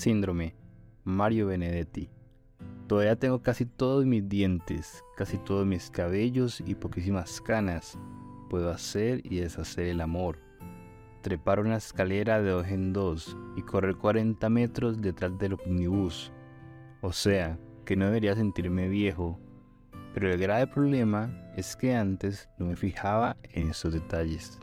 Síndrome Mario Benedetti. Todavía tengo casi todos mis dientes, casi todos mis cabellos y poquísimas canas. Puedo hacer y deshacer el amor. Trepar una escalera de dos en dos y correr 40 metros detrás del omnibus. O sea, que no debería sentirme viejo. Pero el grave problema es que antes no me fijaba en esos detalles.